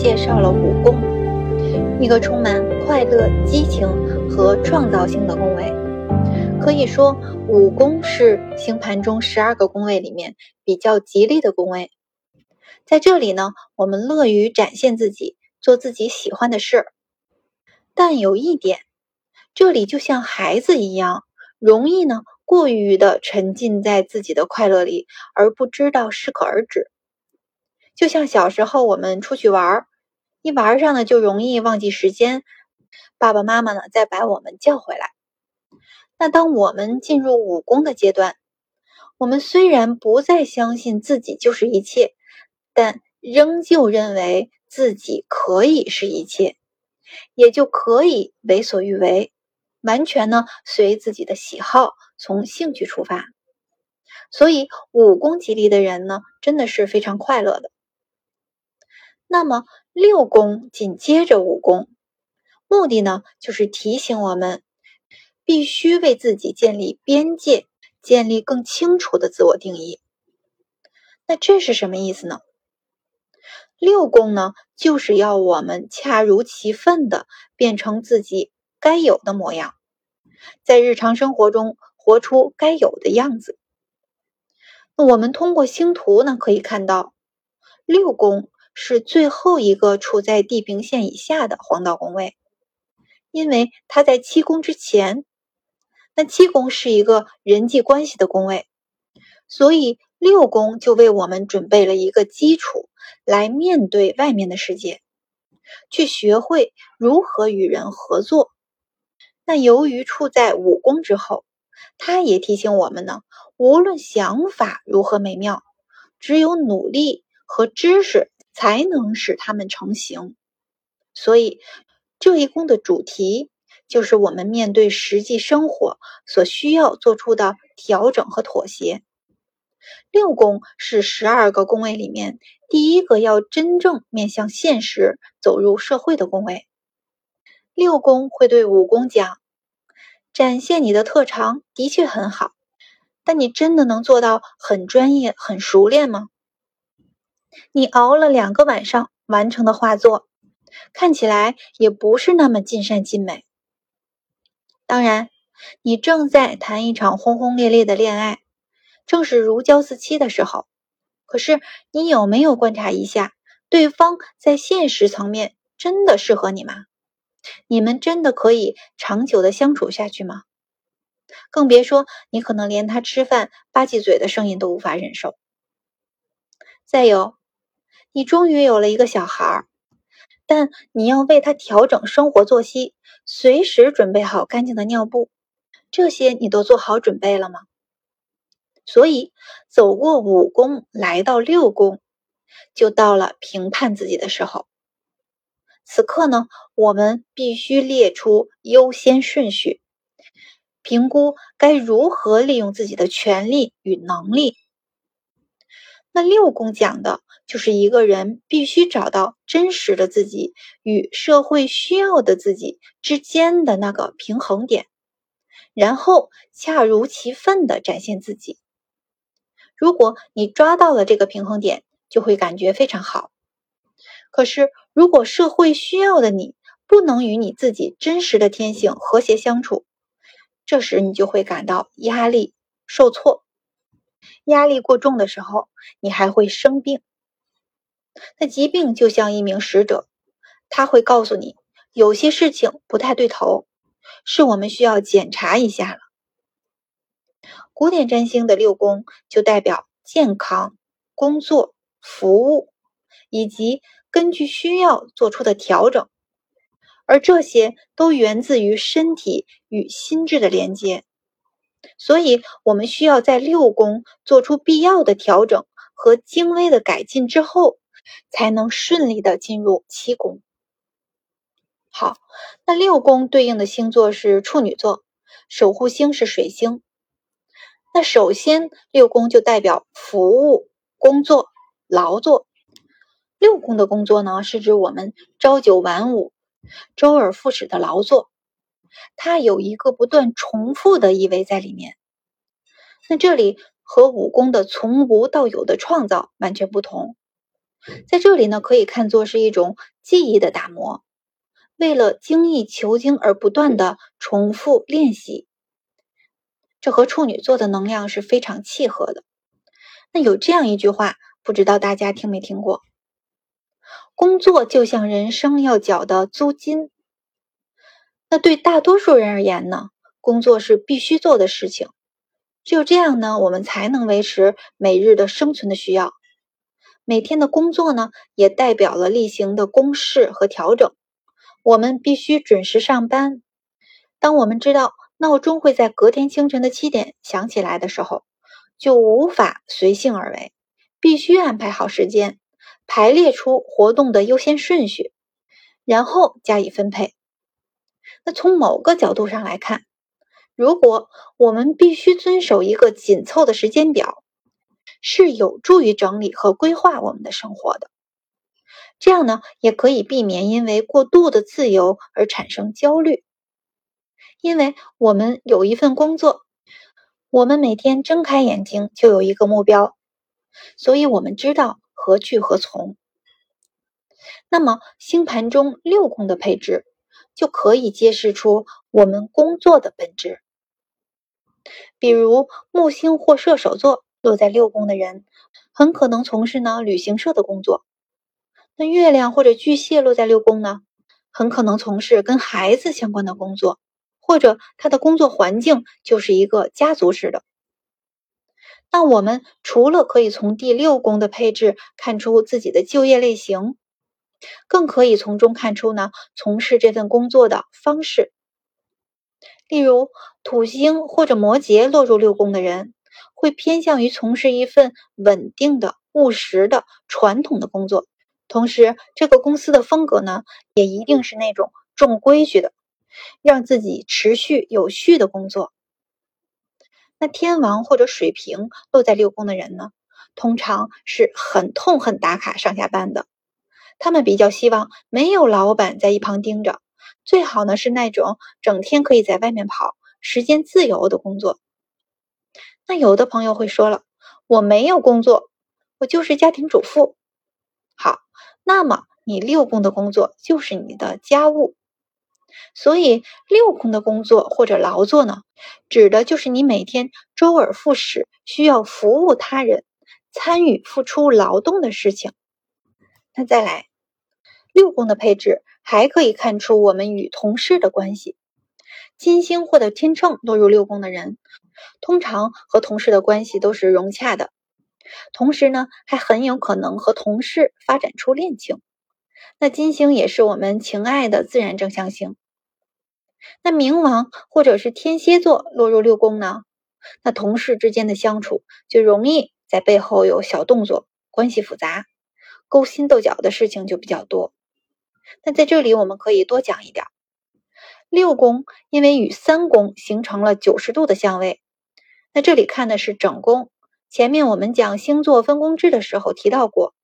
介绍了五宫，一个充满快乐、激情和创造性的宫位。可以说，五宫是星盘中十二个宫位里面比较吉利的宫位。在这里呢，我们乐于展现自己，做自己喜欢的事。但有一点，这里就像孩子一样，容易呢过于的沉浸在自己的快乐里，而不知道适可而止。就像小时候我们出去玩儿，一玩上呢就容易忘记时间，爸爸妈妈呢再把我们叫回来。那当我们进入武功的阶段，我们虽然不再相信自己就是一切。但仍旧认为自己可以是一切，也就可以为所欲为，完全呢随自己的喜好，从兴趣出发。所以五宫吉利的人呢，真的是非常快乐的。那么六宫紧接着五宫，目的呢就是提醒我们，必须为自己建立边界，建立更清楚的自我定义。那这是什么意思呢？六宫呢，就是要我们恰如其分的变成自己该有的模样，在日常生活中活出该有的样子。那我们通过星图呢，可以看到，六宫是最后一个处在地平线以下的黄道宫位，因为它在七宫之前。那七宫是一个人际关系的宫位，所以。六宫就为我们准备了一个基础，来面对外面的世界，去学会如何与人合作。那由于处在五宫之后，它也提醒我们呢，无论想法如何美妙，只有努力和知识才能使它们成型。所以这一宫的主题就是我们面对实际生活所需要做出的调整和妥协。六宫是十二个宫位里面第一个要真正面向现实、走入社会的宫位。六宫会对五宫讲：展现你的特长的确很好，但你真的能做到很专业、很熟练吗？你熬了两个晚上完成的画作，看起来也不是那么尽善尽美。当然，你正在谈一场轰轰烈烈的恋爱。正是如胶似漆的时候，可是你有没有观察一下，对方在现实层面真的适合你吗？你们真的可以长久的相处下去吗？更别说你可能连他吃饭吧唧嘴的声音都无法忍受。再有，你终于有了一个小孩，但你要为他调整生活作息，随时准备好干净的尿布，这些你都做好准备了吗？所以，走过五宫，来到六宫，就到了评判自己的时候。此刻呢，我们必须列出优先顺序，评估该如何利用自己的权利与能力。那六宫讲的就是一个人必须找到真实的自己与社会需要的自己之间的那个平衡点，然后恰如其分的展现自己。如果你抓到了这个平衡点，就会感觉非常好。可是，如果社会需要的你不能与你自己真实的天性和谐相处，这时你就会感到压力、受挫。压力过重的时候，你还会生病。那疾病就像一名使者，他会告诉你有些事情不太对头，是我们需要检查一下了。古典占星的六宫就代表健康、工作、服务，以及根据需要做出的调整，而这些都源自于身体与心智的连接。所以，我们需要在六宫做出必要的调整和精微的改进之后，才能顺利的进入七宫。好，那六宫对应的星座是处女座，守护星是水星。那首先，六宫就代表服务、工作、劳作。六宫的工作呢，是指我们朝九晚五、周而复始的劳作，它有一个不断重复的意味在里面。那这里和武功的从无到有的创造完全不同。在这里呢，可以看作是一种记忆的打磨，为了精益求精而不断的重复练习。这和处女座的能量是非常契合的。那有这样一句话，不知道大家听没听过？工作就像人生要缴的租金。那对大多数人而言呢，工作是必须做的事情。只有这样呢，我们才能维持每日的生存的需要。每天的工作呢，也代表了例行的公事和调整。我们必须准时上班。当我们知道。闹钟会在隔天清晨的七点响起来的时候，就无法随性而为，必须安排好时间，排列出活动的优先顺序，然后加以分配。那从某个角度上来看，如果我们必须遵守一个紧凑的时间表，是有助于整理和规划我们的生活的。这样呢，也可以避免因为过度的自由而产生焦虑。因为我们有一份工作，我们每天睁开眼睛就有一个目标，所以我们知道何去何从。那么星盘中六宫的配置就可以揭示出我们工作的本质。比如木星或射手座落在六宫的人，很可能从事呢旅行社的工作；那月亮或者巨蟹落在六宫呢，很可能从事跟孩子相关的工作。或者他的工作环境就是一个家族式的。那我们除了可以从第六宫的配置看出自己的就业类型，更可以从中看出呢从事这份工作的方式。例如，土星或者摩羯落入六宫的人，会偏向于从事一份稳定的、务实的、传统的工作，同时这个公司的风格呢，也一定是那种重规矩的。让自己持续有序的工作。那天王或者水瓶落在六宫的人呢，通常是很痛恨打卡上下班的。他们比较希望没有老板在一旁盯着，最好呢是那种整天可以在外面跑、时间自由的工作。那有的朋友会说了，我没有工作，我就是家庭主妇。好，那么你六宫的工作就是你的家务。所以，六宫的工作或者劳作呢，指的就是你每天周而复始需要服务他人、参与付出劳动的事情。那再来，六宫的配置还可以看出我们与同事的关系。金星或者天秤落入六宫的人，通常和同事的关系都是融洽的，同时呢，还很有可能和同事发展出恋情。那金星也是我们情爱的自然正向星。那冥王或者是天蝎座落入六宫呢？那同事之间的相处就容易在背后有小动作，关系复杂，勾心斗角的事情就比较多。那在这里我们可以多讲一点。六宫因为与三宫形成了九十度的相位，那这里看的是整宫。前面我们讲星座分宫制的时候提到过，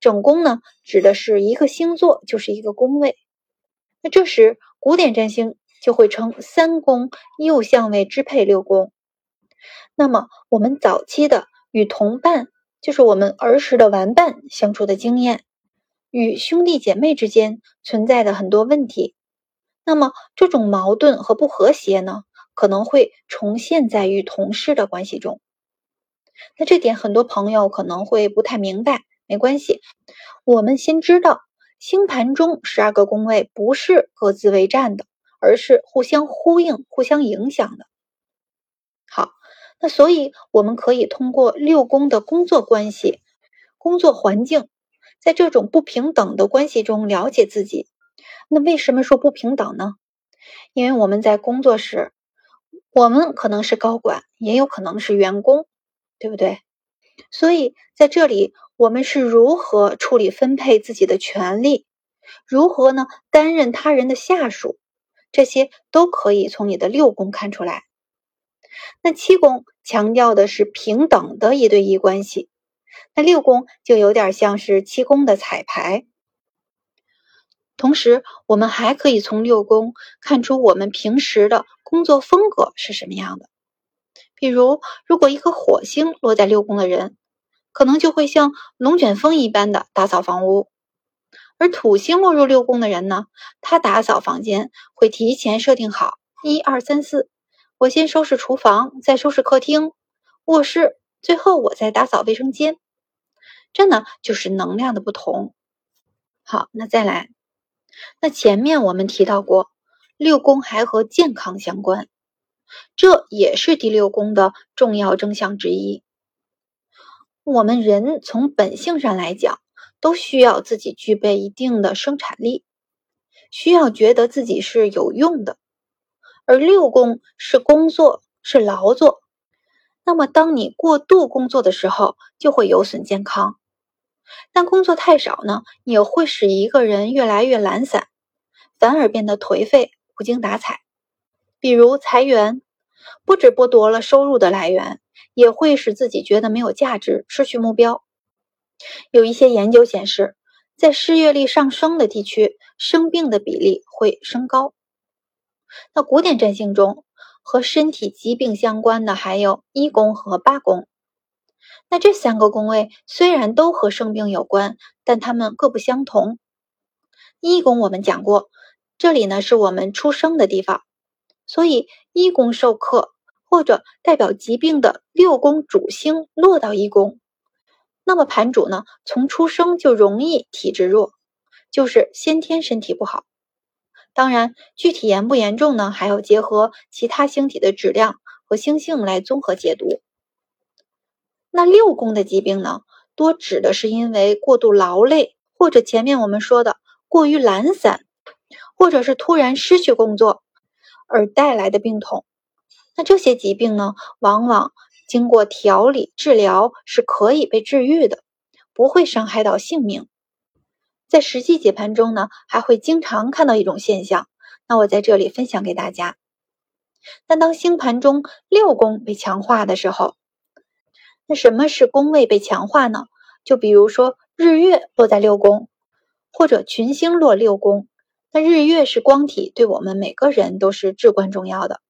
整宫呢指的是一个星座就是一个宫位。那这时古典占星。就会称三宫右相位支配六宫。那么，我们早期的与同伴，就是我们儿时的玩伴相处的经验，与兄弟姐妹之间存在的很多问题，那么这种矛盾和不和谐呢，可能会重现在与同事的关系中。那这点很多朋友可能会不太明白，没关系，我们先知道星盘中十二个宫位不是各自为战的。而是互相呼应、互相影响的。好，那所以我们可以通过六宫的工作关系、工作环境，在这种不平等的关系中了解自己。那为什么说不平等呢？因为我们在工作时，我们可能是高管，也有可能是员工，对不对？所以在这里，我们是如何处理分配自己的权利？如何呢？担任他人的下属？这些都可以从你的六宫看出来。那七宫强调的是平等的一对一关系，那六宫就有点像是七宫的彩排。同时，我们还可以从六宫看出我们平时的工作风格是什么样的。比如，如果一颗火星落在六宫的人，可能就会像龙卷风一般的打扫房屋。而土星落入六宫的人呢，他打扫房间会提前设定好一二三四，我先收拾厨房，再收拾客厅、卧室，最后我再打扫卫生间。这呢就是能量的不同。好，那再来，那前面我们提到过，六宫还和健康相关，这也是第六宫的重要征象之一。我们人从本性上来讲，都需要自己具备一定的生产力，需要觉得自己是有用的。而六宫是工作，是劳作。那么，当你过度工作的时候，就会有损健康。但工作太少呢，也会使一个人越来越懒散，反而变得颓废、无精打采。比如裁员，不止剥夺了收入的来源，也会使自己觉得没有价值、失去目标。有一些研究显示，在失业率上升的地区，生病的比例会升高。那古典占星中和身体疾病相关的还有一宫和八宫。那这三个宫位虽然都和生病有关，但它们各不相同。一宫我们讲过，这里呢是我们出生的地方，所以一宫受克或者代表疾病的六宫主星落到一宫，那么盘主呢从出生就容易体质弱，就是先天身体不好。当然，具体严不严重呢，还要结合其他星体的质量和星性来综合解读。那六宫的疾病呢，多指的是因为过度劳累，或者前面我们说的过于懒散，或者是突然失去工作而带来的病痛。那这些疾病呢，往往经过调理治疗是可以被治愈的，不会伤害到性命。在实际解盘中呢，还会经常看到一种现象，那我在这里分享给大家。但当星盘中六宫被强化的时候，那什么是宫位被强化呢？就比如说日月落在六宫，或者群星落六宫。那日月是光体，对我们每个人都是至关重要的。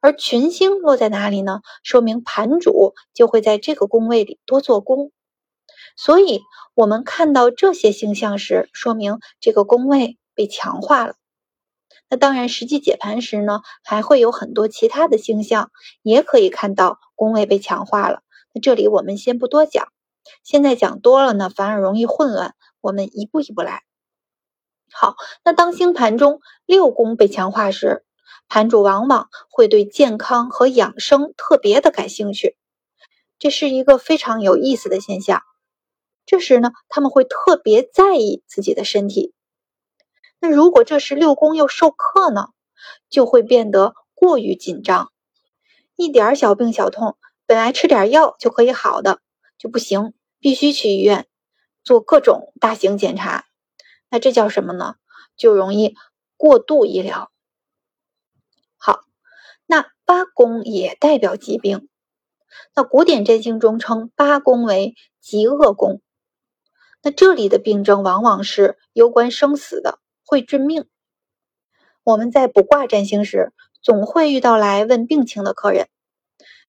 而群星落在哪里呢？说明盘主就会在这个宫位里多做工。所以，我们看到这些星象时，说明这个宫位被强化了。那当然，实际解盘时呢，还会有很多其他的星象，也可以看到宫位被强化了。这里我们先不多讲，现在讲多了呢，反而容易混乱。我们一步一步来。好，那当星盘中六宫被强化时，盘主往往会对健康和养生特别的感兴趣，这是一个非常有意思的现象。这时呢，他们会特别在意自己的身体。那如果这时六宫又受克呢，就会变得过于紧张，一点小病小痛。本来吃点药就可以好的就不行，必须去医院做各种大型检查。那这叫什么呢？就容易过度医疗。好，那八宫也代表疾病。那古典占星中称八宫为极恶宫。那这里的病症往往是攸关生死的，会致命。我们在卜卦占星时，总会遇到来问病情的客人。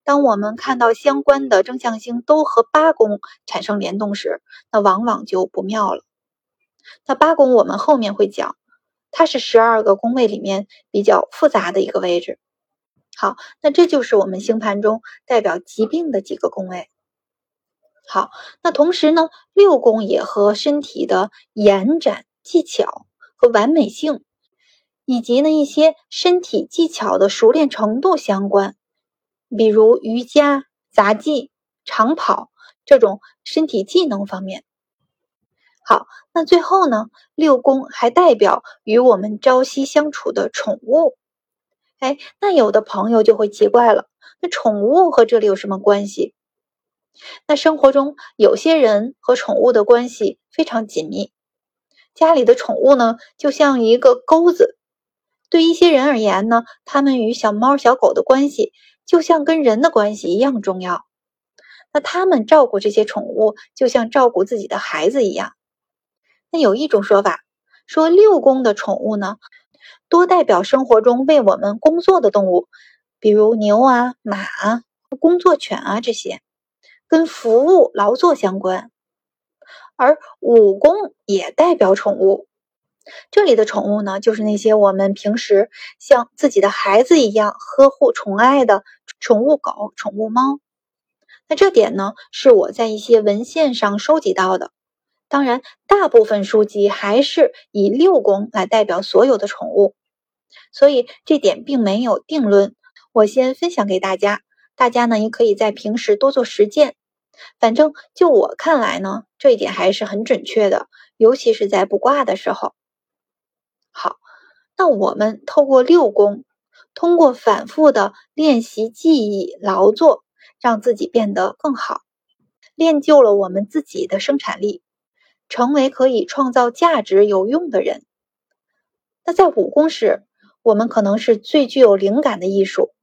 当我们看到相关的正向星都和八宫产生联动时，那往往就不妙了。那八宫我们后面会讲，它是十二个宫位里面比较复杂的一个位置。好，那这就是我们星盘中代表疾病的几个宫位。好，那同时呢，六宫也和身体的延展、技巧和完美性，以及呢一些身体技巧的熟练程度相关。比如瑜伽、杂技、长跑这种身体技能方面。好，那最后呢，六宫还代表与我们朝夕相处的宠物。哎，那有的朋友就会奇怪了，那宠物和这里有什么关系？那生活中有些人和宠物的关系非常紧密，家里的宠物呢，就像一个钩子。对一些人而言呢，他们与小猫、小狗的关系。就像跟人的关系一样重要，那他们照顾这些宠物，就像照顾自己的孩子一样。那有一种说法说，六宫的宠物呢，多代表生活中为我们工作的动物，比如牛啊、马啊、工作犬啊这些。跟服务劳作相关，而五宫也代表宠物。这里的宠物呢，就是那些我们平时像自己的孩子一样呵护宠爱的宠物狗、宠物猫。那这点呢，是我在一些文献上收集到的。当然，大部分书籍还是以六宫来代表所有的宠物，所以这点并没有定论。我先分享给大家，大家呢也可以在平时多做实践。反正就我看来呢，这一点还是很准确的，尤其是在卜卦的时候。那我们透过六宫，通过反复的练习、记忆、劳作，让自己变得更好，练就了我们自己的生产力，成为可以创造价值、有用的人。那在武功时，我们可能是最具有灵感的艺术。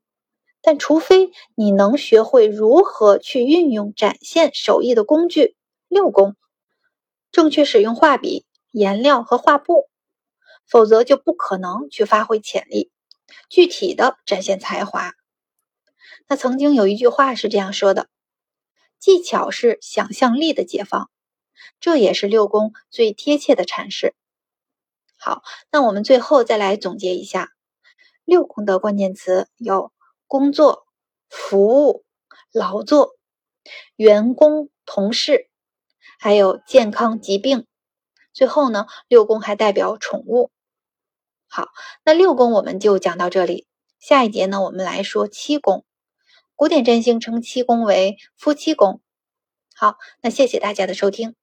但除非你能学会如何去运用展现手艺的工具六宫，正确使用画笔、颜料和画布，否则就不可能去发挥潜力，具体的展现才华。那曾经有一句话是这样说的：“技巧是想象力的解放。”这也是六宫最贴切的阐释。好，那我们最后再来总结一下六宫的关键词有。工作、服务、劳作、员工、同事，还有健康、疾病。最后呢，六宫还代表宠物。好，那六宫我们就讲到这里。下一节呢，我们来说七宫。古典占星称七宫为夫妻宫。好，那谢谢大家的收听。